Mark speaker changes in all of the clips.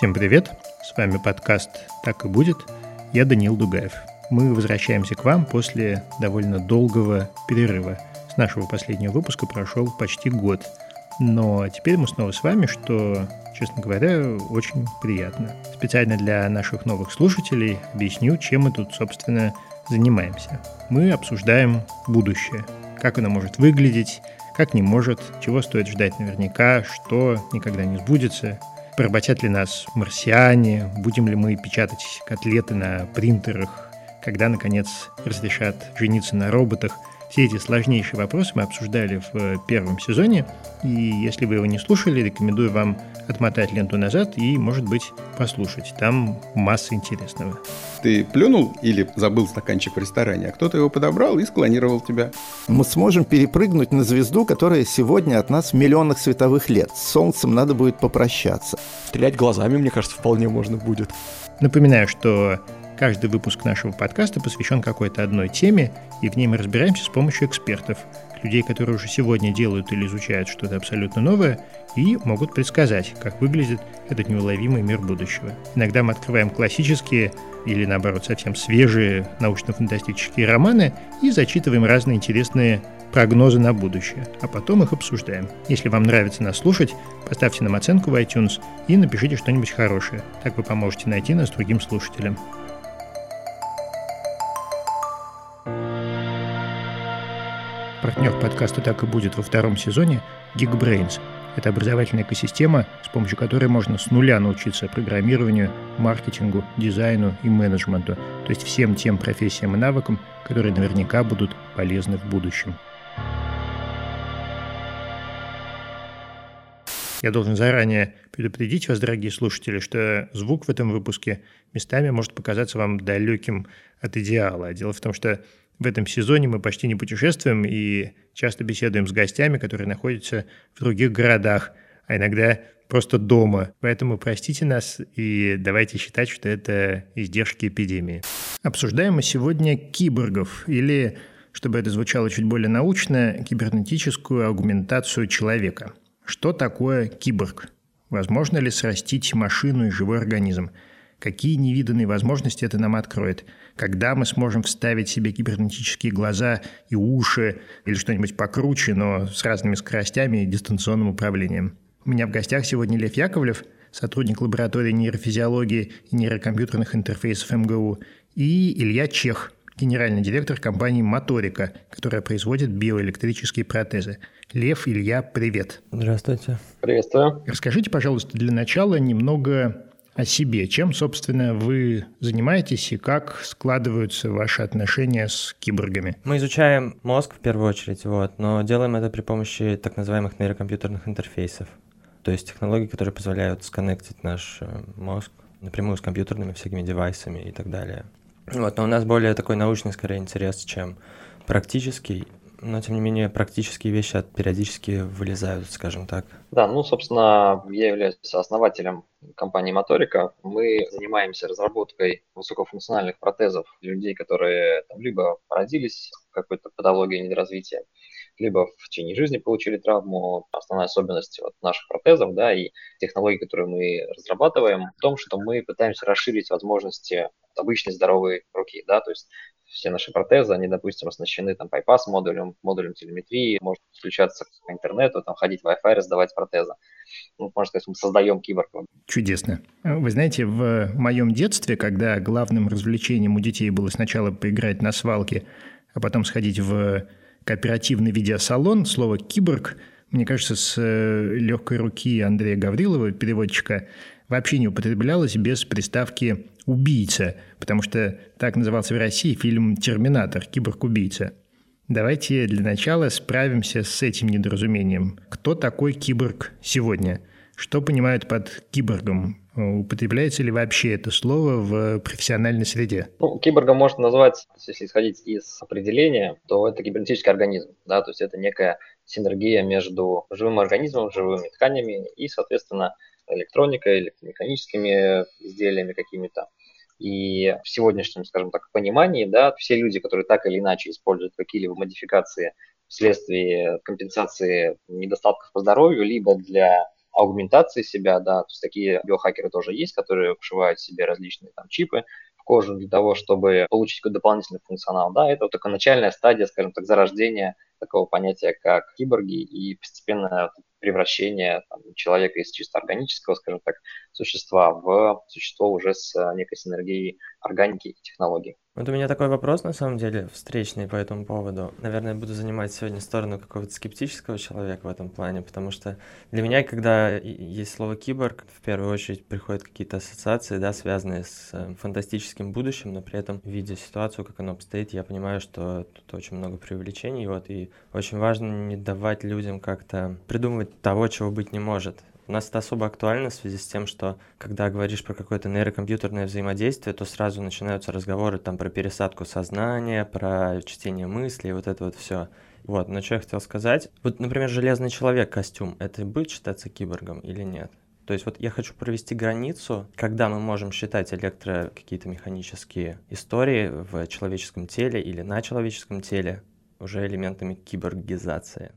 Speaker 1: Всем привет! С вами подкаст «Так и будет». Я Даниил Дугаев. Мы возвращаемся к вам после довольно долгого перерыва. С нашего последнего выпуска прошел почти год. Но теперь мы снова с вами, что, честно говоря, очень приятно. Специально для наших новых слушателей объясню, чем мы тут, собственно, занимаемся. Мы обсуждаем будущее. Как оно может выглядеть, как не может, чего стоит ждать наверняка, что никогда не сбудется, Поработят ли нас марсиане? Будем ли мы печатать котлеты на принтерах? Когда, наконец, разрешат жениться на роботах? Все эти сложнейшие вопросы мы обсуждали в э, первом сезоне, и если вы его не слушали, рекомендую вам отмотать ленту назад и, может быть, послушать. Там масса интересного.
Speaker 2: Ты плюнул или забыл стаканчик в ресторане, а кто-то его подобрал и склонировал тебя.
Speaker 3: Мы сможем перепрыгнуть на звезду, которая сегодня от нас в миллионах световых лет. С Солнцем надо будет попрощаться.
Speaker 4: Стрелять глазами, мне кажется, вполне можно будет.
Speaker 1: Напоминаю, что каждый выпуск нашего подкаста посвящен какой-то одной теме, и в ней мы разбираемся с помощью экспертов – людей, которые уже сегодня делают или изучают что-то абсолютно новое и могут предсказать, как выглядит этот неуловимый мир будущего. Иногда мы открываем классические или, наоборот, совсем свежие научно-фантастические романы и зачитываем разные интересные прогнозы на будущее, а потом их обсуждаем. Если вам нравится нас слушать, поставьте нам оценку в iTunes и напишите что-нибудь хорошее. Так вы поможете найти нас другим слушателям. Партнер подкаста «Так и будет» во втором сезоне – Geekbrains. Это образовательная экосистема, с помощью которой можно с нуля научиться программированию, маркетингу, дизайну и менеджменту, то есть всем тем профессиям и навыкам, которые наверняка будут полезны в будущем. Я должен заранее предупредить вас, дорогие слушатели, что звук в этом выпуске местами может показаться вам далеким от идеала. Дело в том, что в этом сезоне мы почти не путешествуем и часто беседуем с гостями, которые находятся в других городах, а иногда просто дома. Поэтому простите нас и давайте считать, что это издержки эпидемии. Обсуждаем мы сегодня киборгов или, чтобы это звучало чуть более научно, кибернетическую аугментацию человека. Что такое киборг? Возможно ли срастить машину и живой организм? Какие невиданные возможности это нам откроет? Когда мы сможем вставить себе кибернетические глаза и уши или что-нибудь покруче, но с разными скоростями и дистанционным управлением? У меня в гостях сегодня Лев Яковлев, сотрудник лаборатории нейрофизиологии и нейрокомпьютерных интерфейсов МГУ, и Илья Чех, генеральный директор компании «Моторика», которая производит биоэлектрические протезы. Лев, Илья, привет.
Speaker 5: Здравствуйте.
Speaker 6: Приветствую.
Speaker 1: Расскажите, пожалуйста, для начала немного о себе. Чем, собственно, вы занимаетесь и как складываются ваши отношения с киборгами?
Speaker 5: Мы изучаем мозг в первую очередь, вот, но делаем это при помощи так называемых нейрокомпьютерных интерфейсов. То есть технологий, которые позволяют сконнектить наш э, мозг напрямую с компьютерными всякими девайсами и так далее. Вот, но у нас более такой научный, скорее, интерес, чем практический но тем не менее практические вещи периодически вылезают, скажем так.
Speaker 6: Да, ну, собственно, я являюсь основателем компании Моторика. Мы занимаемся разработкой высокофункциональных протезов для людей, которые там, либо родились с какой-то патологией недоразвития, либо в течение жизни получили травму. Основная особенность вот наших протезов да, и технологий, которые мы разрабатываем, в том, что мы пытаемся расширить возможности обычной здоровой руки. Да, то есть все наши протезы, они, допустим, оснащены там bypass модулем, модулем телеметрии, можно подключаться по интернету, там ходить в Wi-Fi, раздавать протезы. Ну, можно сказать, мы создаем киборга.
Speaker 1: Чудесно. Вы знаете, в моем детстве, когда главным развлечением у детей было сначала поиграть на свалке, а потом сходить в кооперативный видеосалон, слово «киборг», мне кажется, с э, легкой руки Андрея Гаврилова, переводчика, вообще не употреблялось без приставки «убийца», потому что так назывался в России фильм «Терминатор. Киборг-убийца». Давайте для начала справимся с этим недоразумением. Кто такой киборг сегодня? Что понимают под киборгом? Употребляется ли вообще это слово в профессиональной среде?
Speaker 6: Ну, киборгом можно назвать, если исходить из определения, то это кибернетический организм. Да? То есть это некая синергия между живым организмом, живыми тканями и, соответственно, электроникой, электромеханическими изделиями какими-то. И в сегодняшнем, скажем так, понимании, да, все люди, которые так или иначе используют какие-либо модификации вследствие компенсации недостатков по здоровью, либо для аугментации себя, да, то есть такие биохакеры тоже есть, которые вшивают себе различные там чипы в кожу для того, чтобы получить какой-то дополнительный функционал, да, это вот только начальная стадия, скажем так, зарождения такого понятия, как киборги, и постепенно превращение там, человека из чисто органического, скажем так, существа в существо уже с некой синергией органики и технологий.
Speaker 5: Вот у меня такой вопрос, на самом деле, встречный по этому поводу. Наверное, буду занимать сегодня сторону какого-то скептического человека в этом плане, потому что для меня, когда есть слово «киборг», в первую очередь приходят какие-то ассоциации, да, связанные с э, фантастическим будущим, но при этом, видя ситуацию, как оно обстоит, я понимаю, что тут очень много преувеличений, вот, и очень важно не давать людям как-то придумывать того, чего быть не может. У нас это особо актуально в связи с тем, что когда говоришь про какое-то нейрокомпьютерное взаимодействие, то сразу начинаются разговоры там про пересадку сознания, про чтение мыслей, вот это вот все. Вот, но что я хотел сказать. Вот, например, железный человек костюм, это будет считаться киборгом или нет? То есть вот я хочу провести границу, когда мы можем считать электро какие-то механические истории в человеческом теле или на человеческом теле уже элементами киборгизации.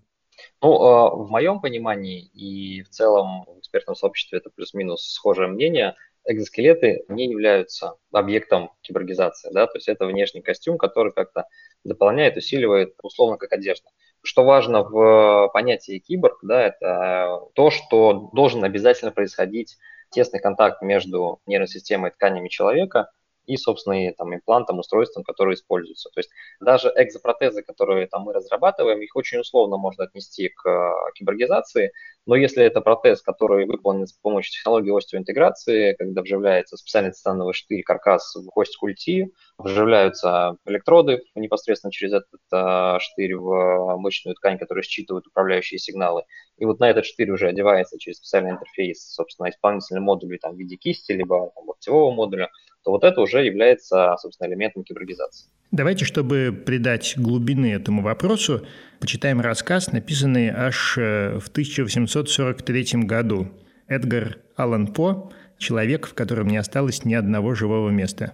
Speaker 6: Ну, а, в моем понимании и в целом в экспертном сообществе это плюс-минус схожее мнение, экзоскелеты не являются объектом киборгизации, да, то есть это внешний костюм, который как-то дополняет, усиливает, условно, как одежда. Что важно в понятии киборг, да, это то, что должен обязательно происходить тесный контакт между нервной системой и тканями человека – и, собственно, и там, имплантом, устройством, которые используются. То есть даже экзопротезы, которые там, мы разрабатываем, их очень условно можно отнести к э, киборгизации, но если это протез, который выполнен с помощью технологии остеоинтеграции, когда вживляется специальный титановый штырь, каркас в кость культи, вживляются электроды непосредственно через этот э, штырь в мышечную ткань, которая считывает управляющие сигналы, и вот на этот штырь уже одевается через специальный интерфейс, собственно, исполнительный модуль там, в виде кисти, либо там, локтевого модуля, то вот это уже является, собственно, элементом киборгизации.
Speaker 1: Давайте, чтобы придать глубины этому вопросу, почитаем рассказ, написанный аж э, в 1843 году. Эдгар Аллан По «Человек, в котором не осталось ни одного живого места».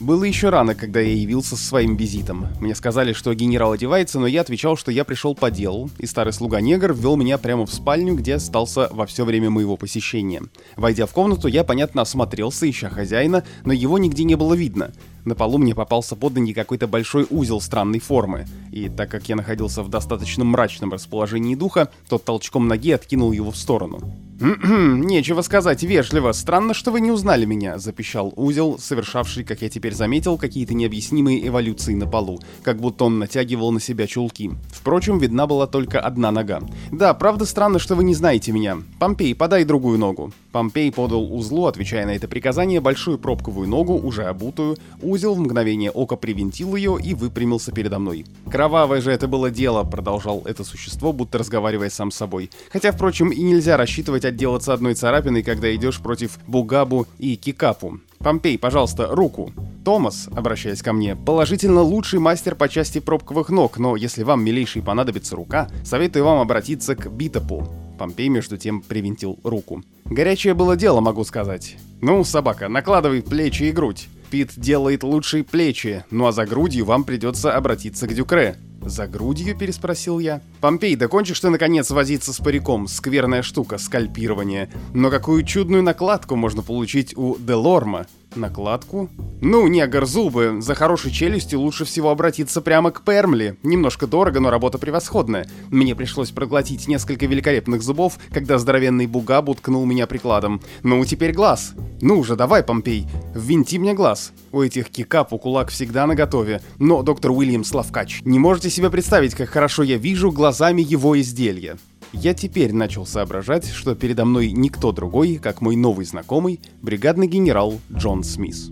Speaker 7: Было еще рано, когда я явился со своим визитом. Мне сказали, что генерал одевается, но я отвечал, что я пришел по делу, и старый слуга-негр ввел меня прямо в спальню, где остался во все время моего посещения. Войдя в комнату, я, понятно, осмотрелся, ища хозяина, но его нигде не было видно. На полу мне попался под ноги какой-то большой узел странной формы, и так как я находился в достаточно мрачном расположении духа, то толчком ноги откинул его в сторону. «Нечего сказать вежливо. Странно, что вы не узнали меня», — запищал узел, совершавший, как я теперь заметил, какие-то необъяснимые эволюции на полу, как будто он натягивал на себя чулки. Впрочем, видна была только одна нога. «Да, правда странно, что вы не знаете меня. Помпей, подай другую ногу». Помпей подал узлу, отвечая на это приказание, большую пробковую ногу, уже обутую. Узел в мгновение ока привинтил ее и выпрямился передо мной. «Кровавое же это было дело», — продолжал это существо, будто разговаривая сам с собой. Хотя, впрочем, и нельзя рассчитывать отделаться одной царапиной, когда идешь против Бугабу и Кикапу. «Помпей, пожалуйста, руку!» Томас, обращаясь ко мне, положительно лучший мастер по части пробковых ног, но если вам, милейший, понадобится рука, советую вам обратиться к Битопу. Помпей, между тем, привинтил руку. Горячее было дело, могу сказать. Ну, собака, накладывай плечи и грудь. Пит делает лучшие плечи, ну а за грудью вам придется обратиться к Дюкре. «За грудью?» — переспросил я. «Помпей, докончишь ты, наконец, возиться с париком? Скверная штука, скальпирование. Но какую чудную накладку можно получить у Делорма? Накладку? Ну, негр, зубы. За хорошей челюстью лучше всего обратиться прямо к Пермли. Немножко дорого, но работа превосходная. Мне пришлось проглотить несколько великолепных зубов, когда здоровенный бугаб уткнул меня прикладом. Ну, теперь глаз. Ну уже, давай, Помпей, ввинти мне глаз. У этих кикапу кулак всегда наготове. Но, доктор Уильям Славкач, не можете себе представить, как хорошо я вижу глазами его изделия. Я теперь начал соображать, что передо мной никто другой, как мой новый знакомый, бригадный генерал Джон Смис.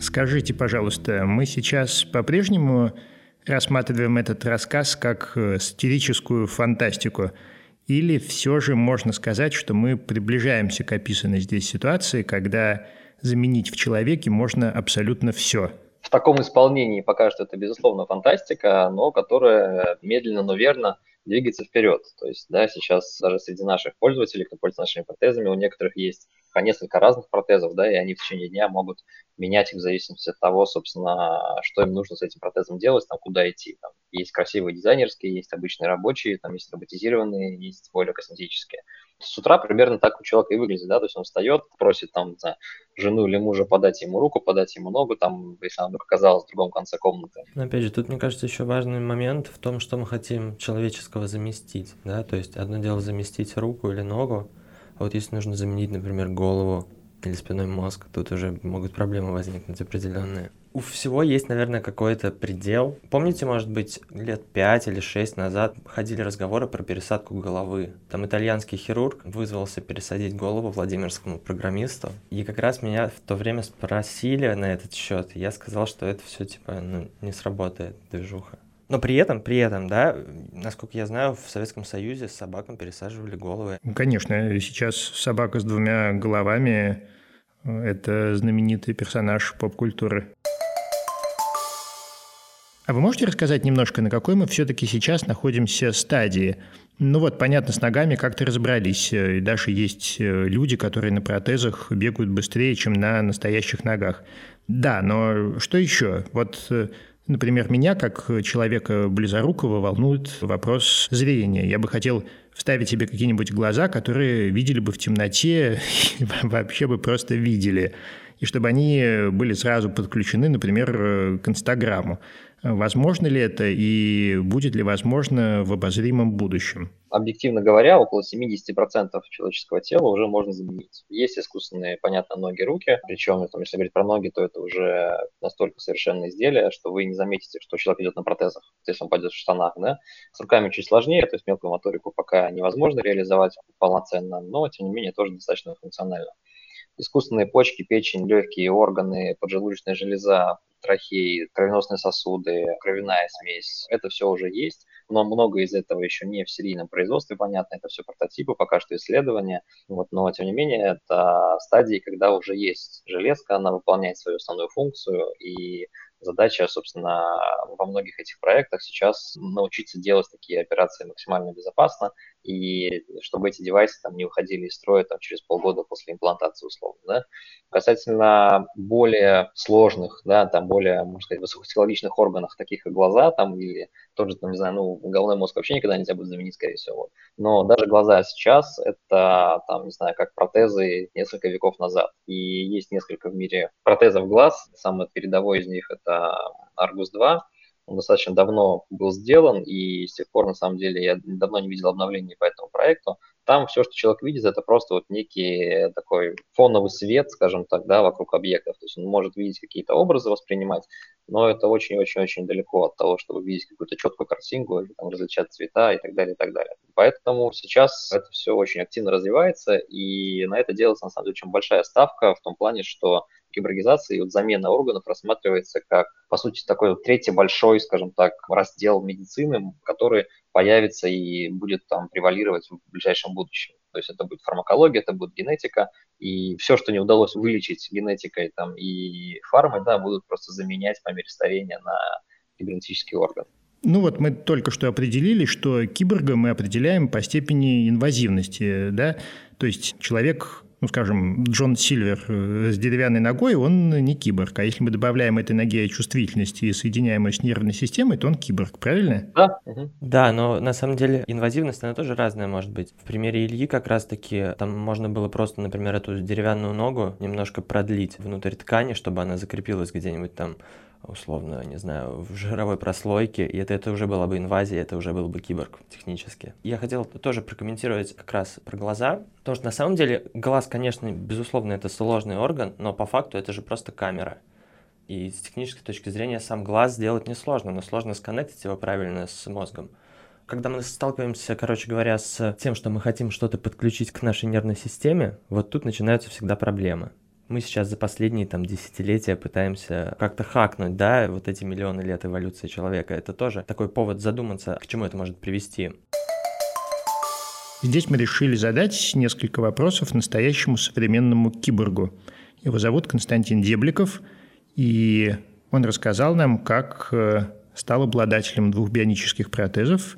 Speaker 1: Скажите, пожалуйста, мы сейчас по-прежнему рассматриваем этот рассказ как э, сатирическую фантастику, или все же можно сказать, что мы приближаемся к описанной здесь ситуации, когда заменить в человеке можно абсолютно все?
Speaker 6: В таком исполнении пока что это, безусловно, фантастика, но которая медленно, но верно двигаться вперед. То есть, да, сейчас даже среди наших пользователей, кто пользуется нашими протезами, у некоторых есть по несколько разных протезов, да, и они в течение дня могут менять их в зависимости от того, собственно, что им нужно с этим протезом делать, там, куда идти. Там есть красивые дизайнерские, есть обычные рабочие, там есть роботизированные, есть более косметические. С утра примерно так у человека и выглядит, да, то есть он встает, просит там, не жену или мужа подать ему руку, подать ему ногу, там, если она вдруг оказалась в другом конце комнаты.
Speaker 5: Но опять же, тут, мне кажется, еще важный момент в том, что мы хотим человеческого заместить, да, то есть одно дело заместить руку или ногу, а вот если нужно заменить, например, голову или спиной мозг, тут уже могут проблемы возникнуть определенные. У всего есть, наверное, какой-то предел. Помните, может быть, лет пять или шесть назад ходили разговоры про пересадку головы. Там итальянский хирург вызвался пересадить голову Владимирскому программисту. И как раз меня в то время спросили на этот счет. Я сказал, что это все типа ну, не сработает, движуха. Но при этом, при этом, да, насколько я знаю, в Советском Союзе собакам пересаживали головы.
Speaker 1: Конечно, сейчас собака с двумя головами – это знаменитый персонаж поп-культуры. А вы можете рассказать немножко, на какой мы все-таки сейчас находимся стадии? Ну вот, понятно, с ногами как-то разобрались. И даже есть э, люди, которые на протезах бегают быстрее, чем на настоящих ногах. Да, но что еще? Вот э, Например, меня, как человека близорукого, волнует вопрос зрения. Я бы хотел вставить себе какие-нибудь глаза, которые видели бы в темноте вообще бы просто видели. И чтобы они были сразу подключены, например, к Инстаграму. Возможно ли это и будет ли возможно в обозримом будущем?
Speaker 6: Объективно говоря, около 70% человеческого тела уже можно заменить. Есть искусственные, понятно, ноги, руки. Причем, если говорить про ноги, то это уже настолько совершенное изделие, что вы не заметите, что человек идет на протезах, если он пойдет в штанах. Да? С руками чуть сложнее, то есть мелкую моторику пока невозможно реализовать полноценно, но, тем не менее, тоже достаточно функционально искусственные почки, печень, легкие органы, поджелудочная железа, трахеи, кровеносные сосуды, кровяная смесь. Это все уже есть, но много из этого еще не в серийном производстве, понятно, это все прототипы, пока что исследования. Вот, но, тем не менее, это стадии, когда уже есть железка, она выполняет свою основную функцию, и задача, собственно, во многих этих проектах сейчас научиться делать такие операции максимально безопасно, и чтобы эти девайсы там не выходили из строя там, через полгода после имплантации условно. Да? Касательно более сложных, да, там более, можно сказать, высокотехнологичных органов, таких как глаза там, или тот же, там, не знаю, ну, головной мозг вообще никогда нельзя будет заменить, скорее всего. Но даже глаза сейчас это, там, не знаю, как протезы несколько веков назад. И есть несколько в мире протезов глаз. Самый передовой из них это Argus 2, он достаточно давно был сделан, и с тех пор, на самом деле, я давно не видел обновлений по этому проекту. Там все, что человек видит, это просто вот некий такой фоновый свет, скажем так, да, вокруг объектов. То есть он может видеть какие-то образы, воспринимать, но это очень-очень-очень далеко от того, чтобы видеть какую-то четкую картинку или там, различать цвета и так далее, и так далее. Поэтому сейчас это все очень активно развивается, и на это делается, на самом деле, очень большая ставка в том плане, что киборгизации, вот замена органов рассматривается как, по сути, такой вот третий большой, скажем так, раздел медицины, который появится и будет там превалировать в ближайшем будущем. То есть это будет фармакология, это будет генетика, и все, что не удалось вылечить генетикой там, и фармой, да, будут просто заменять по мере старения на кибернетический орган.
Speaker 1: Ну вот мы только что определили, что киборга мы определяем по степени инвазивности, да, то есть человек ну, скажем, Джон Сильвер э, с деревянной ногой, он не киборг. А если мы добавляем этой ноге чувствительность и соединяем ее с нервной системой, то он киборг, правильно?
Speaker 6: Да.
Speaker 5: Да, но на самом деле инвазивность, она тоже разная может быть. В примере Ильи как раз-таки там можно было просто, например, эту деревянную ногу немножко продлить внутрь ткани, чтобы она закрепилась где-нибудь там условно, не знаю, в жировой прослойке, и это, это уже была бы инвазия, это уже был бы киборг технически. Я хотел тоже прокомментировать как раз про глаза, потому что на самом деле глаз, конечно, безусловно, это сложный орган, но по факту это же просто камера. И с технической точки зрения сам глаз сделать несложно, но сложно сконнектить его правильно с мозгом. Когда мы сталкиваемся, короче говоря, с тем, что мы хотим что-то подключить к нашей нервной системе, вот тут начинаются всегда проблемы. Мы сейчас за последние там десятилетия пытаемся как-то хакнуть, да, вот эти миллионы лет эволюции человека. Это тоже такой повод задуматься, к чему это может привести.
Speaker 1: Здесь мы решили задать несколько вопросов настоящему современному киборгу. Его зовут Константин Дебликов, и он рассказал нам, как э, стал обладателем двух бионических протезов,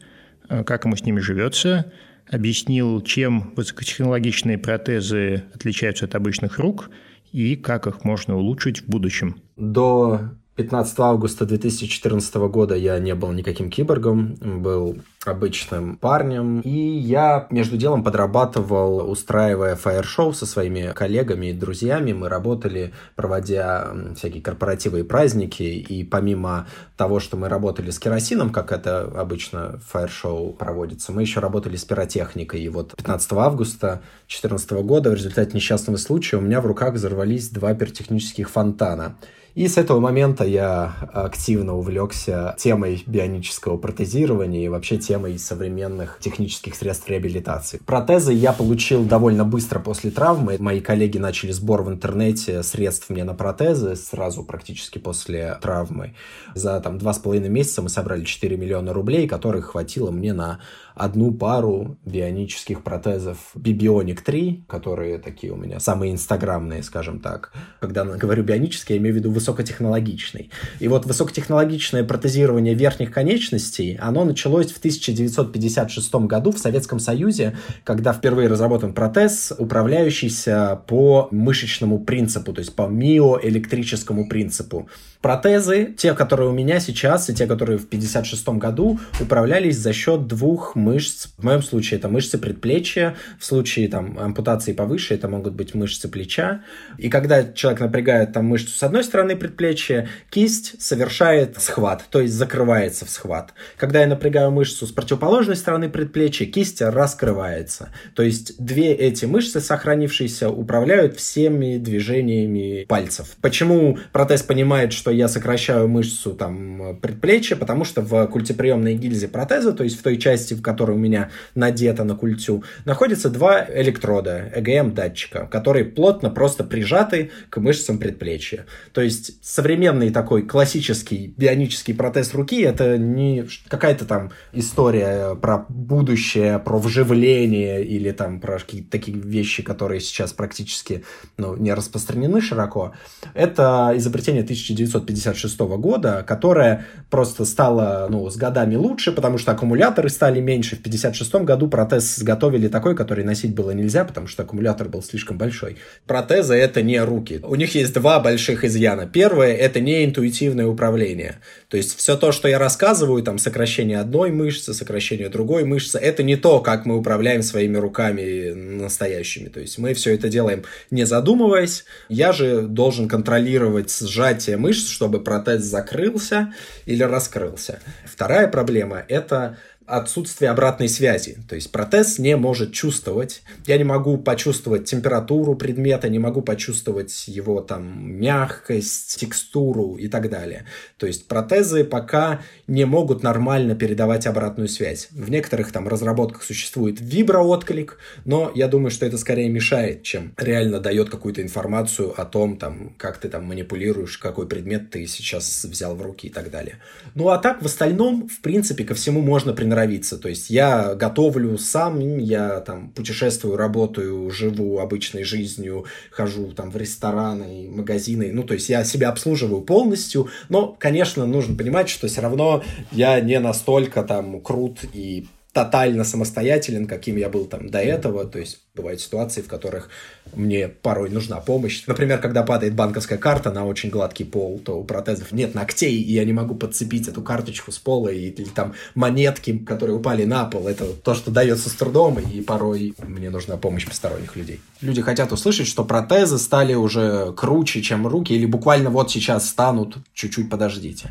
Speaker 1: э, как ему с ними живется, объяснил, чем высокотехнологичные протезы отличаются от обычных рук – и как их можно улучшить в будущем?
Speaker 8: До 15 августа 2014 года я не был никаким киборгом, был обычным парнем. И я между делом подрабатывал, устраивая фаер-шоу со своими коллегами и друзьями. Мы работали, проводя всякие корпоративы и праздники. И помимо того, что мы работали с керосином, как это обычно фаер-шоу проводится, мы еще работали с пиротехникой. И вот 15 августа 2014 года в результате несчастного случая у меня в руках взорвались два пиротехнических фонтана. И с этого момента я активно увлекся темой бионического протезирования и вообще темой современных технических средств реабилитации. Протезы я получил довольно быстро после травмы. Мои коллеги начали сбор в интернете средств мне на протезы сразу практически после травмы. За там два с половиной месяца мы собрали 4 миллиона рублей, которых хватило мне на одну пару бионических протезов Bibionic 3, которые такие у меня самые инстаграмные, скажем так. Когда говорю бионический, я имею в виду высокотехнологичный. И вот высокотехнологичное протезирование верхних конечностей, оно началось в 1956 году в Советском Союзе, когда впервые разработан протез, управляющийся по мышечному принципу, то есть по миоэлектрическому принципу. Протезы, те, которые у меня сейчас, и те, которые в 56 году, управлялись за счет двух мышц. В моем случае это мышцы предплечья, в случае там ампутации повыше это могут быть мышцы плеча. И когда человек напрягает там мышцу с одной стороны предплечья, кисть совершает схват, то есть закрывается в схват. Когда я напрягаю мышцу с противоположной стороны предплечья, кисть раскрывается. То есть две эти мышцы, сохранившиеся, управляют всеми движениями пальцев. Почему протез понимает, что я сокращаю мышцу там предплечья, потому что в культеприемной гильзе протеза, то есть в той части, в которой у меня надето на культю, находятся два электрода, ЭГМ-датчика, которые плотно просто прижаты к мышцам предплечья. То есть современный такой классический бионический протез руки это не какая-то там история про будущее, про вживление или там про какие-то такие вещи, которые сейчас практически ну, не распространены широко. Это изобретение 1956 года, которое просто стало ну, с годами лучше, потому что аккумуляторы стали меньше. В 1956 году протез изготовили такой, который носить было нельзя, потому что аккумулятор был слишком большой. Протезы это не руки. У них есть два больших изъяна. Первое это не интуитивное управление. То есть все то, что я рассказываю, там сокращение одной мышцы, сокращение другой мышцы, это не то, как мы управляем своими руками настоящими. То есть мы все это делаем не задумываясь. Я же должен контролировать сжатие мышц, чтобы протез закрылся или раскрылся. Вторая проблема – это отсутствие обратной связи. То есть протез не может чувствовать. Я не могу почувствовать температуру предмета, не могу почувствовать его там мягкость, текстуру и так далее. То есть протезы пока не могут нормально передавать обратную связь. В некоторых там разработках существует виброотклик, но я думаю, что это скорее мешает, чем реально дает какую-то информацию о том, там, как ты там манипулируешь, какой предмет ты сейчас взял в руки и так далее. Ну а так в остальном, в принципе, ко всему можно приноровиться норовиться. То есть я готовлю сам, я там путешествую, работаю, живу обычной жизнью, хожу там в рестораны, магазины. Ну, то есть я себя обслуживаю полностью. Но, конечно, нужно понимать, что все равно я не настолько там крут и тотально самостоятелен, каким я был там до этого. То есть бывают ситуации, в которых мне порой нужна помощь. Например, когда падает банковская карта на очень гладкий пол, то у протезов нет ногтей, и я не могу подцепить эту карточку с пола, и, или там монетки, которые упали на пол. Это то, что дается с трудом, и порой мне нужна помощь посторонних людей. Люди хотят услышать, что протезы стали уже круче, чем руки, или буквально вот сейчас станут, чуть-чуть подождите.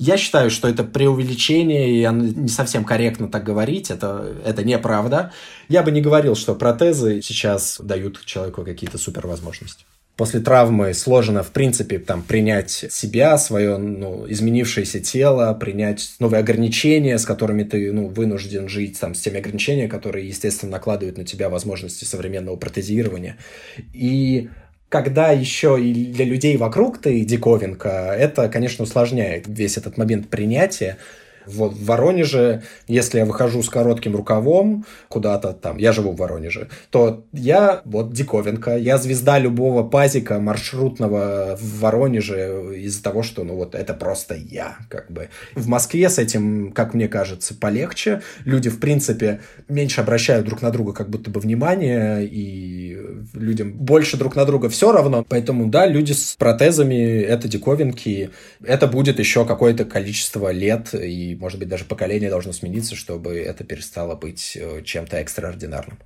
Speaker 8: Я считаю, что это преувеличение, и не совсем корректно так говорить, это, это неправда. Я бы не говорил, что протезы сейчас дают человеку какие-то супервозможности после травмы сложно, в принципе, там, принять себя, свое ну, изменившееся тело, принять новые ограничения, с которыми ты ну, вынужден жить, там, с теми ограничениями, которые, естественно, накладывают на тебя возможности современного протезирования. И когда еще и для людей вокруг ты диковинка, это, конечно, усложняет весь этот момент принятия. Вот в Воронеже, если я выхожу с коротким рукавом куда-то там, я живу в Воронеже, то я вот диковинка, я звезда любого пазика маршрутного в Воронеже из-за того, что, ну вот, это просто я, как бы. В Москве с этим, как мне кажется, полегче. Люди, в принципе, меньше обращают друг на друга как будто бы внимание, и людям больше друг на друга все равно. Поэтому, да, люди с протезами — это диковинки. Это будет еще какое-то количество лет, и может быть, даже поколение должно смениться, чтобы это перестало быть э, чем-то экстраординарным.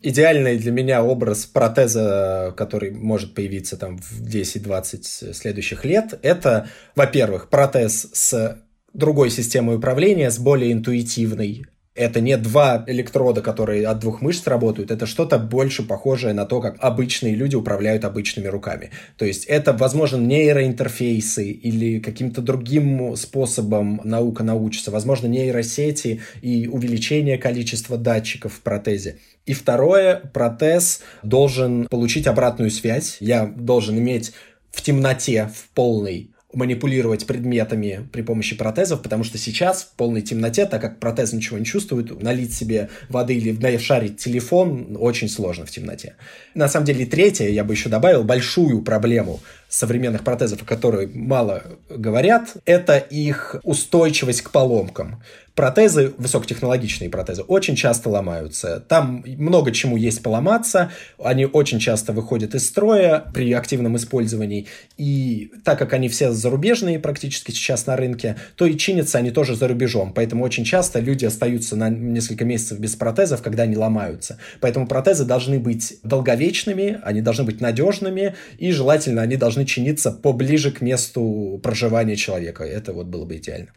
Speaker 8: Идеальный для меня образ протеза, который может появиться там в 10-20 следующих лет, это, во-первых, протез с другой системой управления, с более интуитивной это не два электрода, которые от двух мышц работают, это что-то больше похожее на то, как обычные люди управляют обычными руками. То есть это, возможно, нейроинтерфейсы или каким-то другим способом наука научится, возможно, нейросети и увеличение количества датчиков в протезе. И второе, протез должен получить обратную связь. Я должен иметь в темноте, в полной манипулировать предметами при помощи протезов, потому что сейчас в полной темноте, так как протез ничего не чувствует, налить себе воды или нашарить телефон очень сложно в темноте. На самом деле, третье, я бы еще добавил, большую проблему современных протезов, о которой мало говорят, это их устойчивость к поломкам протезы, высокотехнологичные протезы, очень часто ломаются. Там много чему есть поломаться, они очень часто выходят из строя при активном использовании, и так как они все зарубежные практически сейчас на рынке, то и чинятся они тоже за рубежом, поэтому очень часто люди остаются на несколько месяцев без протезов, когда они ломаются. Поэтому протезы должны быть долговечными, они должны быть надежными, и желательно они должны чиниться поближе к месту проживания человека. Это вот было бы идеально.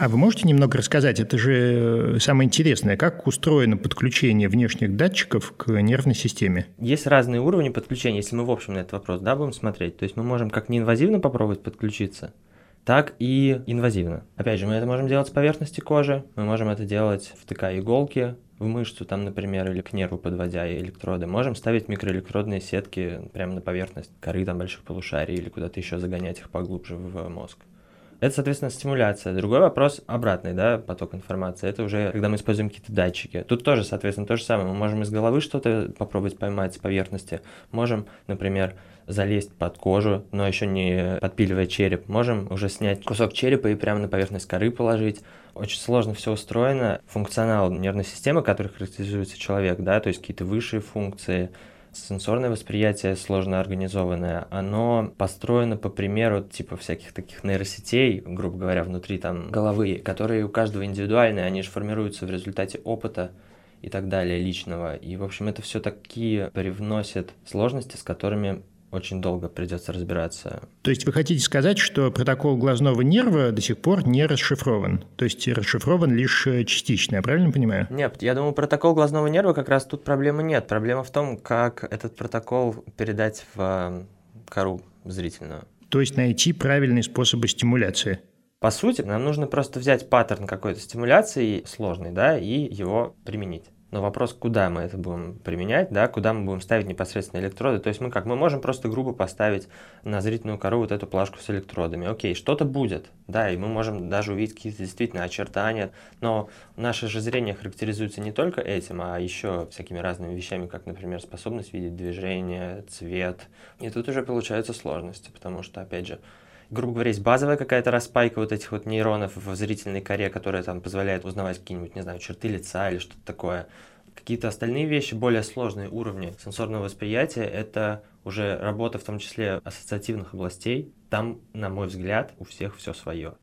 Speaker 1: А вы можете немного рассказать, это же самое интересное, как устроено подключение внешних датчиков к нервной системе?
Speaker 5: Есть разные уровни подключения, если мы в общем на этот вопрос да, будем смотреть. То есть мы можем как неинвазивно попробовать подключиться, так и инвазивно. Опять же, мы это можем делать с поверхности кожи, мы можем это делать втыкая иголки в мышцу, там, например, или к нерву подводя электроды. Можем ставить микроэлектродные сетки прямо на поверхность коры там больших полушарий или куда-то еще загонять их поглубже в мозг. Это, соответственно, стимуляция. Другой вопрос обратный, да, поток информации. Это уже, когда мы используем какие-то датчики. Тут тоже, соответственно, то же самое. Мы можем из головы что-то попробовать поймать с поверхности. Можем, например, залезть под кожу, но еще не подпиливая череп. Можем уже снять кусок черепа и прямо на поверхность коры положить. Очень сложно все устроено. Функционал нервной системы, который характеризуется человек, да, то есть какие-то высшие функции, сенсорное восприятие сложно организованное, оно построено по примеру типа всяких таких нейросетей, грубо говоря, внутри там головы, которые у каждого индивидуальные, они же формируются в результате опыта и так далее личного. И, в общем, это все такие привносит сложности, с которыми очень долго придется разбираться.
Speaker 1: То есть вы хотите сказать, что протокол глазного нерва до сих пор не расшифрован? То есть расшифрован лишь э, частично, я правильно понимаю?
Speaker 5: Нет, я думаю, протокол глазного нерва как раз тут проблемы нет. Проблема в том, как этот протокол передать в э, кору зрительную.
Speaker 1: То есть найти правильные способы стимуляции?
Speaker 5: По сути, нам нужно просто взять паттерн какой-то стимуляции сложный, да, и его применить. Но вопрос, куда мы это будем применять, да, куда мы будем ставить непосредственно электроды. То есть мы как, мы можем просто грубо поставить на зрительную кору вот эту плашку с электродами. Окей, что-то будет, да, и мы можем даже увидеть какие-то действительно очертания, но наше же зрение характеризуется не только этим, а еще всякими разными вещами, как, например, способность видеть движение, цвет. И тут уже получаются сложности, потому что, опять же, грубо говоря, есть базовая какая-то распайка вот этих вот нейронов в зрительной коре, которая там позволяет узнавать какие-нибудь, не знаю, черты лица или что-то такое. Какие-то остальные вещи, более сложные уровни сенсорного восприятия, это уже работа в том числе ассоциативных областей. Там, на мой взгляд, у всех все свое.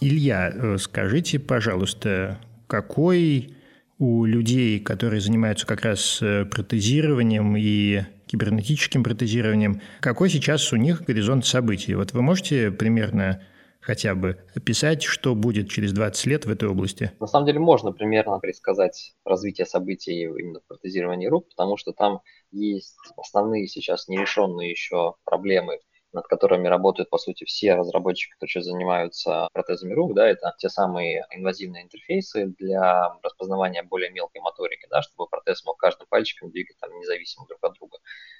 Speaker 1: Илья, э, скажите, пожалуйста, какой у людей, которые занимаются как раз э, протезированием и кибернетическим протезированием. Какой сейчас у них горизонт событий? Вот вы можете примерно хотя бы описать, что будет через 20 лет в этой области?
Speaker 6: На самом деле можно примерно предсказать развитие событий именно в протезировании рук, потому что там есть основные сейчас нерешенные еще проблемы над которыми работают, по сути, все разработчики, которые занимаются протезами рук, да, это те самые инвазивные интерфейсы для распознавания более мелкой моторики, да, чтобы протез мог каждым пальчиком двигать там независимо друг от друга.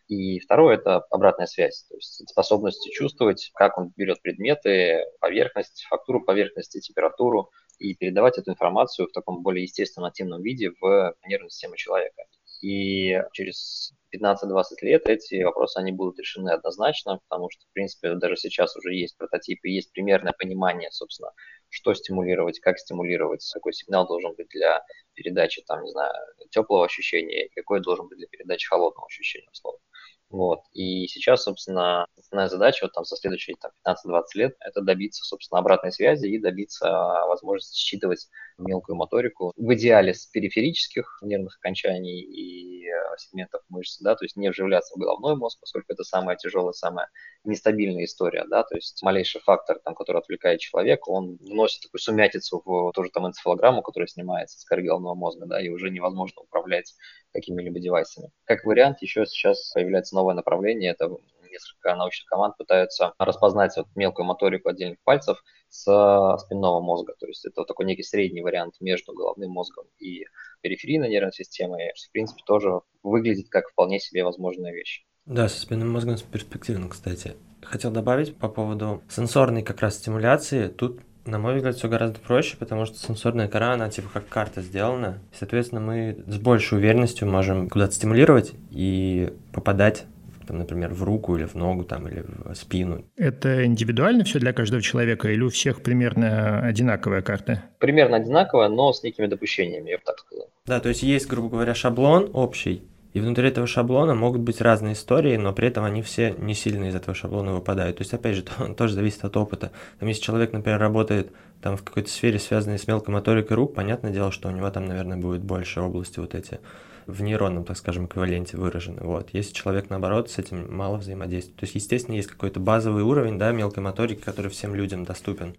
Speaker 6: И второе – это обратная связь, то есть способность чувствовать, как он берет предметы, поверхность, фактуру поверхности, температуру, и передавать эту информацию в таком более естественном нативном виде в нервную систему человека. И через 15-20 лет эти вопросы они будут решены однозначно, потому что, в принципе, даже сейчас уже есть прототипы, есть примерное понимание, собственно, что стимулировать, как стимулировать, какой сигнал должен быть для передачи, там, не знаю, теплого ощущения, какой должен быть для передачи холодного ощущения, условно. Вот. И сейчас, собственно, основная задача вот там со следующей там, 15-20 лет – это добиться, собственно, обратной связи и добиться возможности считывать мелкую моторику. В идеале с периферических нервных окончаний и э, сегментов мышц, да, то есть не вживляться в головной мозг, поскольку это самая тяжелая, самая нестабильная история, да, то есть малейший фактор, там, который отвлекает человека, он вносит такую сумятицу в ту же там энцефалограмму, которая снимается с коры головного мозга, да, и уже невозможно управлять какими-либо девайсами. Как вариант, еще сейчас появляется новое направление, это несколько научных команд пытаются распознать вот мелкую моторику отдельных пальцев с спинного мозга. То есть это вот такой некий средний вариант между головным мозгом и периферийной нервной системой. В принципе, тоже выглядит как вполне себе возможная вещь.
Speaker 5: Да, со спинным мозгом перспективно, кстати. Хотел добавить по поводу сенсорной как раз стимуляции. Тут на мой взгляд, все гораздо проще, потому что сенсорная кора, она типа как карта сделана. И, соответственно, мы с большей уверенностью можем куда-то стимулировать и попадать там, например, в руку или в ногу там, или в спину.
Speaker 1: Это индивидуально все для каждого человека или у всех примерно одинаковая карта?
Speaker 6: Примерно одинаковая, но с некими допущениями, я бы так сказал.
Speaker 5: Да, то есть есть, грубо говоря, шаблон общий, и внутри этого шаблона могут быть разные истории, но при этом они все не сильно из этого шаблона выпадают. То есть, опять же, то, тоже зависит от опыта. Там, если человек, например, работает там в какой-то сфере, связанной с мелкой моторикой рук, понятное дело, что у него там, наверное, будет больше области вот эти в нейронном, так скажем, эквиваленте выражены. Вот. Если человек, наоборот, с этим мало взаимодействует. То есть, естественно, есть какой-то базовый уровень да, мелкой моторики, который всем людям доступен.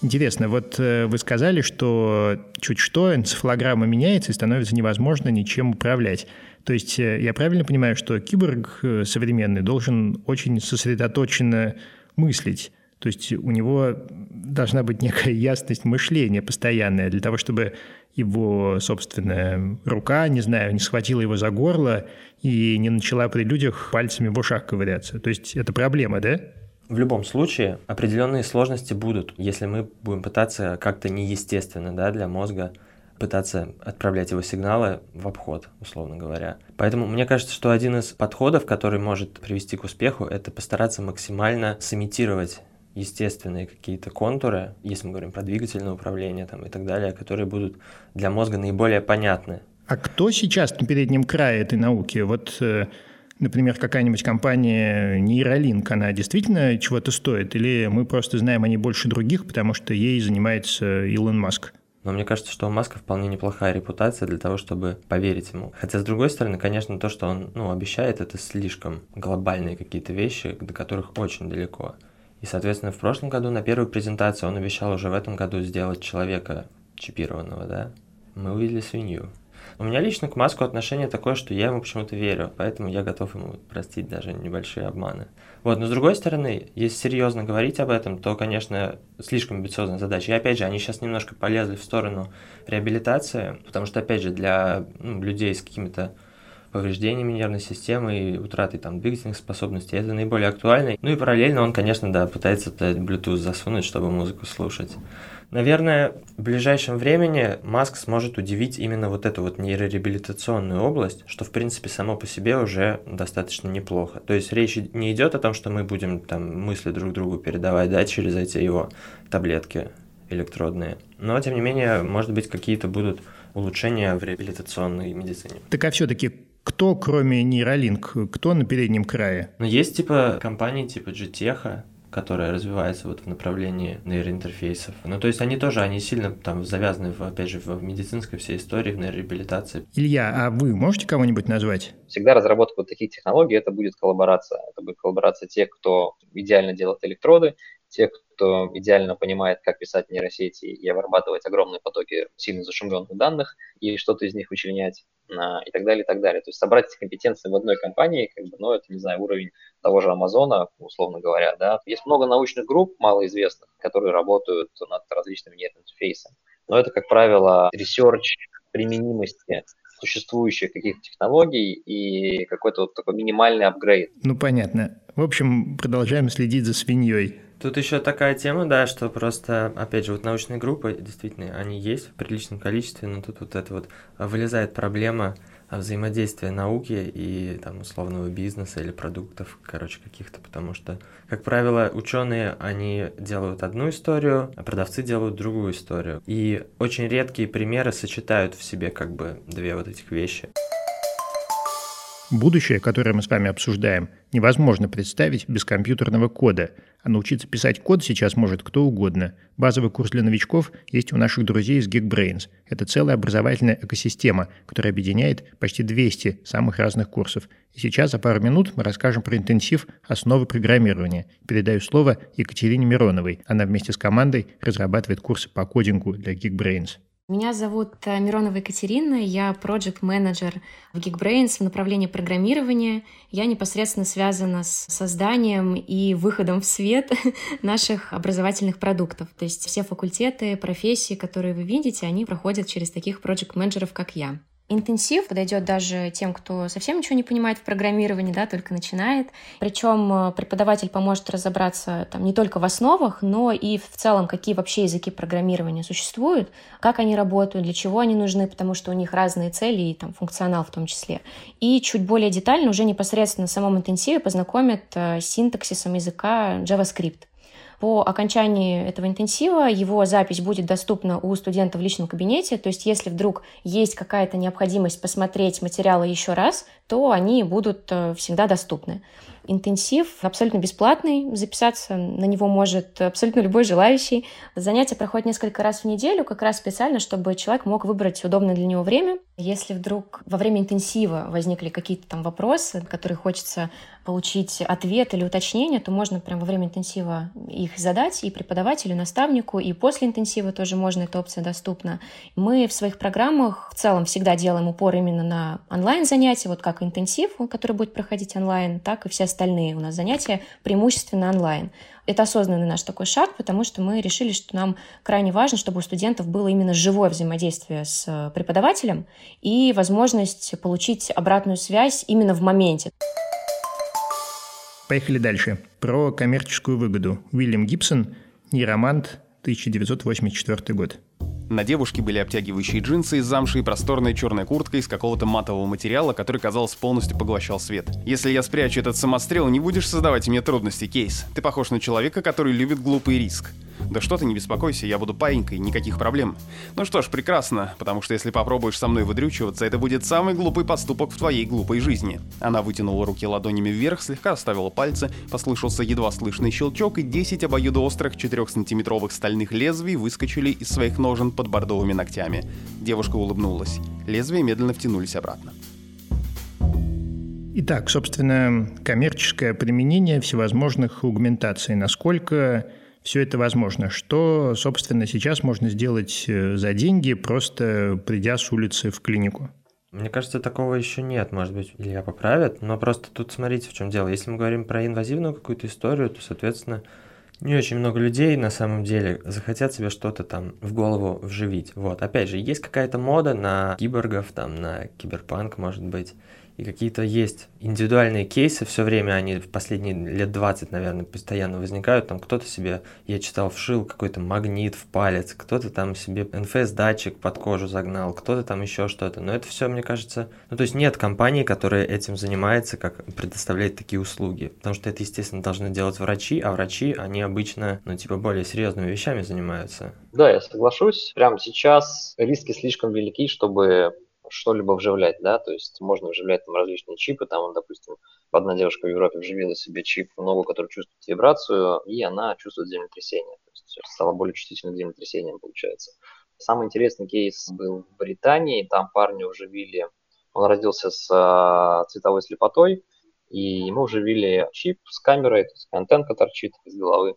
Speaker 1: Интересно, вот э, вы сказали, что чуть что энцефалограмма меняется и становится невозможно ничем управлять. То есть э, я правильно понимаю, что киборг э, современный должен очень сосредоточенно мыслить, то есть у него должна быть некая ясность мышления постоянная для того, чтобы его собственная рука, не знаю, не схватила его за горло и не начала при людях пальцами в ушах ковыряться. То есть это проблема, да?
Speaker 5: В любом случае определенные сложности будут, если мы будем пытаться как-то неестественно да, для мозга пытаться отправлять его сигналы в обход, условно говоря. Поэтому мне кажется, что один из подходов, который может привести к успеху, это постараться максимально сымитировать естественные какие-то контуры, если мы говорим про двигательное управление там, и так далее, которые будут для мозга наиболее понятны.
Speaker 1: А кто сейчас на переднем крае этой науки? Вот э, например, какая-нибудь компания Neuralink, она действительно чего-то стоит? Или мы просто знаем о ней больше других, потому что ей занимается Илон Маск?
Speaker 5: Но мне кажется, что у Маска вполне неплохая репутация для того, чтобы поверить ему. Хотя, с другой стороны, конечно, то, что он ну, обещает, это слишком глобальные какие-то вещи, до которых очень далеко. И, соответственно, в прошлом году на первую презентацию он обещал уже в этом году сделать человека чипированного, да? Мы увидели свинью. У меня лично к Маску отношение такое, что я ему почему-то верю, поэтому я готов ему простить даже небольшие обманы. Вот, но с другой стороны, если серьезно говорить об этом, то, конечно, слишком амбициозная задача. И опять же, они сейчас немножко полезли в сторону реабилитации, потому что, опять же, для ну, людей с какими-то повреждениями нервной системы и утратой там двигательных способностей. Это наиболее актуально. Ну и параллельно он, конечно, да, пытается Bluetooth засунуть, чтобы музыку слушать. Наверное, в ближайшем времени Маск сможет удивить именно вот эту вот нейрореабилитационную область, что в принципе само по себе уже достаточно неплохо. То есть речь не идет о том, что мы будем там мысли друг другу передавать, да, через эти его таблетки электродные. Но, тем не менее, может быть, какие-то будут улучшения в реабилитационной медицине.
Speaker 1: Так а все-таки кто, кроме Neuralink, кто на переднем крае?
Speaker 5: Ну, есть типа компании типа GTECH, которая развивается вот в направлении нейроинтерфейсов. Ну, то есть они тоже, они сильно там завязаны, в, опять же, в медицинской всей истории, в нейрореабилитации.
Speaker 1: Илья, а вы можете кого-нибудь назвать?
Speaker 6: Всегда разработка вот таких технологий, это будет коллаборация. Это будет коллаборация тех, кто идеально делает электроды, тех, кто идеально понимает, как писать нейросети и обрабатывать огромные потоки сильно зашумленных данных и что-то из них вычленять а, и так далее, и так далее. То есть собрать эти компетенции в одной компании, как бы, ну, это, не знаю, уровень того же Амазона, условно говоря, да. Есть много научных групп, малоизвестных, которые работают над различными нейроинтерфейсами. Но это, как правило, research применимости существующих каких-то технологий и какой-то вот такой минимальный апгрейд.
Speaker 1: Ну, понятно. В общем, продолжаем следить за свиньей.
Speaker 5: Тут еще такая тема, да, что просто, опять же, вот научные группы, действительно, они есть в приличном количестве, но тут вот это вот вылезает проблема взаимодействия науки и там условного бизнеса или продуктов, короче, каких-то, потому что, как правило, ученые, они делают одну историю, а продавцы делают другую историю. И очень редкие примеры сочетают в себе как бы две вот этих вещи.
Speaker 1: Будущее, которое мы с вами обсуждаем, невозможно представить без компьютерного кода, а научиться писать код сейчас может кто угодно. Базовый курс для новичков есть у наших друзей из Geekbrains. Это целая образовательная экосистема, которая объединяет почти 200 самых разных курсов. И сейчас за пару минут мы расскажем про интенсив «Основы программирования». Передаю слово Екатерине Мироновой. Она вместе с командой разрабатывает курсы по кодингу для Geekbrains.
Speaker 9: Меня зовут э, Миронова Екатерина, я проект менеджер в Geekbrains в направлении программирования. Я непосредственно связана с созданием и выходом в свет наших образовательных продуктов. То есть все факультеты, профессии, которые вы видите, они проходят через таких проект менеджеров как я. Интенсив подойдет даже тем, кто совсем ничего не понимает в программировании, да, только начинает. Причем э, преподаватель поможет разобраться там не только в основах, но и в целом, какие вообще языки программирования существуют, как они работают, для чего они нужны, потому что у них разные цели и там функционал в том числе. И чуть более детально уже непосредственно в самом интенсиве познакомят э, с синтаксисом языка JavaScript. По окончании этого интенсива его запись будет доступна у студента в личном кабинете, то есть если вдруг есть какая-то необходимость посмотреть материалы еще раз, то они будут э, всегда доступны. Интенсив абсолютно бесплатный, записаться на него может абсолютно любой желающий. Занятия проходят несколько раз в неделю, как раз специально, чтобы человек мог выбрать удобное для него время. Если вдруг во время интенсива возникли какие-то там вопросы, которые хочется получить ответ или уточнение, то можно прямо во время интенсива их задать и преподавателю, и наставнику, и после интенсива тоже можно, эта опция доступна. Мы в своих программах в целом всегда делаем упор именно на онлайн-занятия, вот как интенсив, который будет проходить онлайн, так и все остальные у нас занятия преимущественно онлайн. Это осознанный наш такой шаг, потому что мы решили, что нам крайне важно, чтобы у студентов было именно живое взаимодействие с преподавателем и возможность получить обратную связь именно в моменте.
Speaker 1: Поехали дальше. Про коммерческую выгоду. Уильям Гибсон, нейромант, 1984 год.
Speaker 7: На девушке были обтягивающие джинсы из замши и просторная черная куртка из какого-то матового материала, который, казалось, полностью поглощал свет. Если я спрячу этот самострел, не будешь создавать мне трудности, Кейс. Ты похож на человека, который любит глупый риск. Да что ты, не беспокойся, я буду паинькой, никаких проблем. Ну что ж, прекрасно, потому что если попробуешь со мной выдрючиваться, это будет самый глупый поступок в твоей глупой жизни. Она вытянула руки ладонями вверх, слегка оставила пальцы, послышался едва слышный щелчок, и 10 обоюдоострых 4-сантиметровых стальных лезвий выскочили из своих ножен под бордовыми ногтями. Девушка улыбнулась. Лезвия медленно втянулись обратно.
Speaker 1: Итак, собственно, коммерческое применение всевозможных аугментаций. Насколько все это возможно. Что, собственно, сейчас можно сделать э, за деньги, просто придя с улицы в клинику?
Speaker 5: Мне кажется, такого еще нет, может быть, Илья поправит, но просто тут смотрите, в чем дело. Если мы говорим про инвазивную какую-то историю, то, соответственно, не очень много людей на самом деле захотят себе что-то там в голову вживить. Вот, опять же, есть какая-то мода на киборгов, там, на киберпанк, может быть, и какие-то есть индивидуальные кейсы все время, они в последние лет 20, наверное, постоянно возникают. Там кто-то себе, я читал, вшил какой-то магнит в палец, кто-то там себе NFS-датчик под кожу загнал, кто-то там еще что-то. Но это все, мне кажется... Ну, то есть нет компании, которая этим занимается, как предоставляет такие услуги. Потому что это, естественно, должны делать врачи, а врачи, они обычно, ну, типа, более серьезными вещами занимаются.
Speaker 6: Да, я соглашусь. Прямо сейчас риски слишком велики, чтобы что-либо вживлять, да, то есть можно вживлять там различные чипы, там, допустим, одна девушка в Европе вживила себе чип в ногу, который чувствует вибрацию, и она чувствует землетрясение, то есть стала более чувствительной к землетрясениям, получается. Самый интересный кейс был в Британии, там парню вживили, он родился с а, цветовой слепотой, и ему вживили чип с камерой, то есть антенка торчит из головы,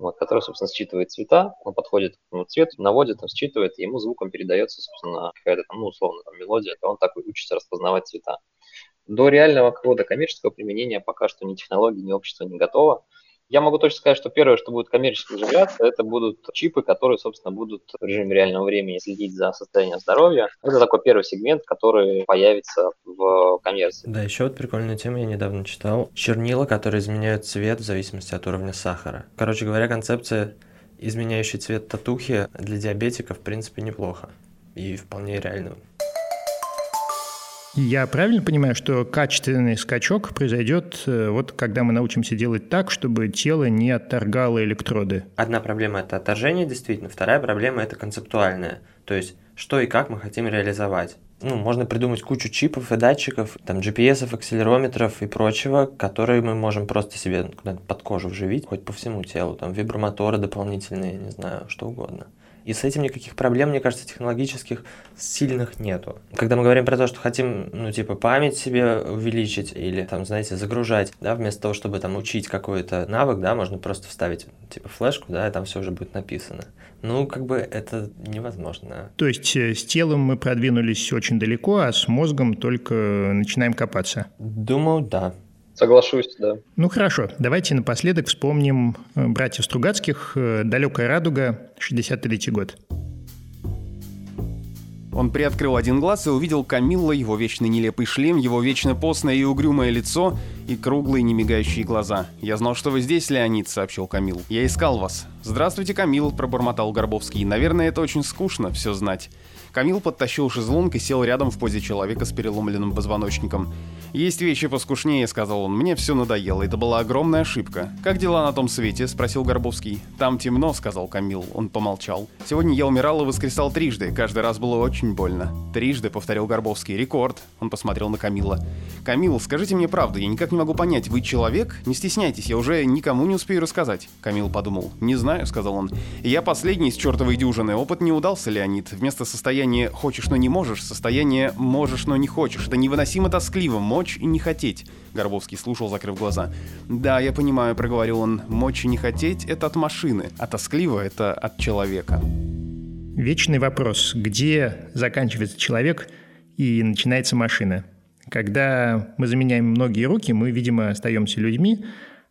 Speaker 6: вот, который, собственно, считывает цвета, он подходит к ну, цвету, наводит, он считывает, и ему звуком передается, собственно, какая-то там, ну, условно, там, мелодия, то он так учится распознавать цвета. До реального какого-то коммерческого применения пока что ни технологии, ни общество не готово. Я могу точно сказать, что первое, что будет коммерчески зажигаться, это будут чипы, которые, собственно, будут в режиме реального времени следить за состоянием здоровья. Это такой первый сегмент, который появится в коммерции.
Speaker 5: Да, еще вот прикольная тема, я недавно читал. Чернила, которые изменяют цвет в зависимости от уровня сахара. Короче говоря, концепция изменяющий цвет татухи для диабетиков, в принципе, неплохо. И вполне реально.
Speaker 1: Я правильно понимаю, что качественный скачок произойдет, э, вот когда мы научимся делать так, чтобы тело не отторгало электроды?
Speaker 5: Одна проблема – это отторжение, действительно. Вторая проблема – это концептуальная. То есть, что и как мы хотим реализовать. Ну, можно придумать кучу чипов и датчиков, там GPS, акселерометров и прочего, которые мы можем просто себе под кожу вживить, хоть по всему телу, там вибромоторы дополнительные, не знаю, что угодно. И с этим никаких проблем, мне кажется, технологических сильных нету. Когда мы говорим про то, что хотим, ну, типа, память себе увеличить или, там, знаете, загружать, да, вместо того, чтобы там учить какой-то навык, да, можно просто вставить, типа, флешку, да, и там все уже будет написано. Ну, как бы это невозможно.
Speaker 1: То есть э, с телом мы продвинулись очень далеко, а с мозгом только начинаем копаться?
Speaker 5: Думаю, да.
Speaker 6: Соглашусь, да.
Speaker 1: Ну хорошо, давайте напоследок вспомним э, братьев Стругацких э, «Далекая радуга», 63 год.
Speaker 7: Он приоткрыл один глаз и увидел Камилла, его вечный нелепый шлем, его вечно постное и угрюмое лицо и круглые немигающие глаза. «Я знал, что вы здесь, Леонид», — сообщил Камил. «Я искал вас». «Здравствуйте, Камил», — пробормотал Горбовский. «Наверное, это очень скучно, все знать». Камил подтащил шезлонг и сел рядом в позе человека с переломленным позвоночником. «Есть вещи поскушнее», — сказал он. «Мне все надоело. Это была огромная ошибка». «Как дела на том свете?» — спросил Горбовский. «Там темно», — сказал Камил. Он помолчал. «Сегодня я умирал и воскресал трижды. Каждый раз было очень больно». «Трижды», — повторил Горбовский. «Рекорд». Он посмотрел на Камила. «Камил, скажите мне правду. Я никак не могу понять. Вы человек? Не стесняйтесь. Я уже никому не успею рассказать». Камил подумал. «Не знаю», — сказал он. «Я последний из чертовой дюжины. Опыт не удался, Леонид. Вместо состояния «хочешь, но не можешь» состояние «можешь, но не хочешь». Это невыносимо тоскливо мочь и не хотеть. Горбовский слушал, закрыв глаза. «Да, я понимаю», — проговорил он. «Мочь и не хотеть — это от машины, а тоскливо — это от человека».
Speaker 1: Вечный вопрос. Где заканчивается человек и начинается машина? Когда мы заменяем многие руки, мы, видимо, остаемся людьми,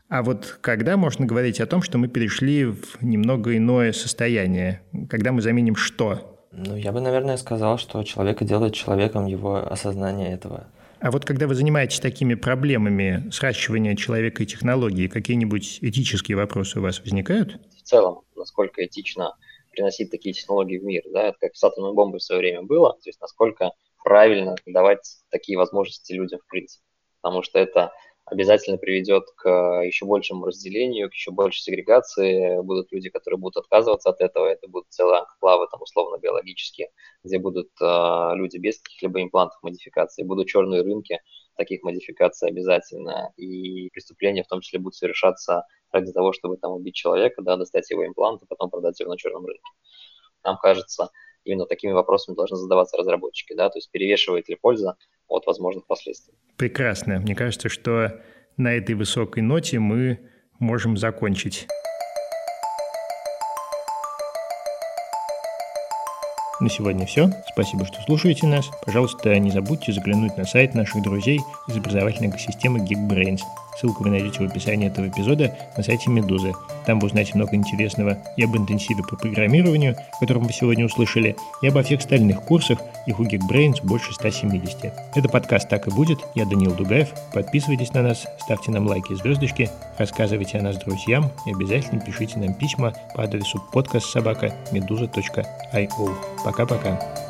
Speaker 1: а вот когда можно говорить о том, что мы перешли в немного иное состояние? Когда мы заменим что?
Speaker 5: Ну, я бы, наверное, сказал, что человека делает человеком его осознание этого.
Speaker 1: А вот когда вы занимаетесь такими проблемами сращивания человека и технологии, какие-нибудь этические вопросы у вас возникают?
Speaker 6: В целом, насколько этично приносить такие технологии в мир, да, это как с атомной бомбой в свое время было, то есть насколько правильно давать такие возможности людям в принципе, потому что это обязательно приведет к еще большему разделению, к еще большей сегрегации. Будут люди, которые будут отказываться от этого. Это будут целые анклавы, там, условно-биологические, где будут э, люди без каких-либо имплантов модификации. Будут черные рынки таких модификаций обязательно. И преступления в том числе будут совершаться ради того, чтобы там убить человека, да, достать его импланты, потом продать его на черном рынке. Нам кажется, именно такими вопросами должны задаваться разработчики, да, то есть перевешивает ли польза от возможных последствий.
Speaker 1: Прекрасно. Мне кажется, что на этой высокой ноте мы можем закончить. На сегодня все. Спасибо, что слушаете нас. Пожалуйста, не забудьте заглянуть на сайт наших друзей из образовательной экосистемы Geekbrains. Ссылку вы найдете в описании этого эпизода на сайте Медузы. Там вы узнаете много интересного и об интенсиве по программированию, о котором вы сегодня услышали, и обо всех остальных курсах, их у Geekbrains больше 170. Это подкаст «Так и будет». Я Данил Дугаев. Подписывайтесь на нас, ставьте нам лайки и звездочки, рассказывайте о нас друзьям и обязательно пишите нам письма по адресу подкастсобака.медуза.io. Пока-пока.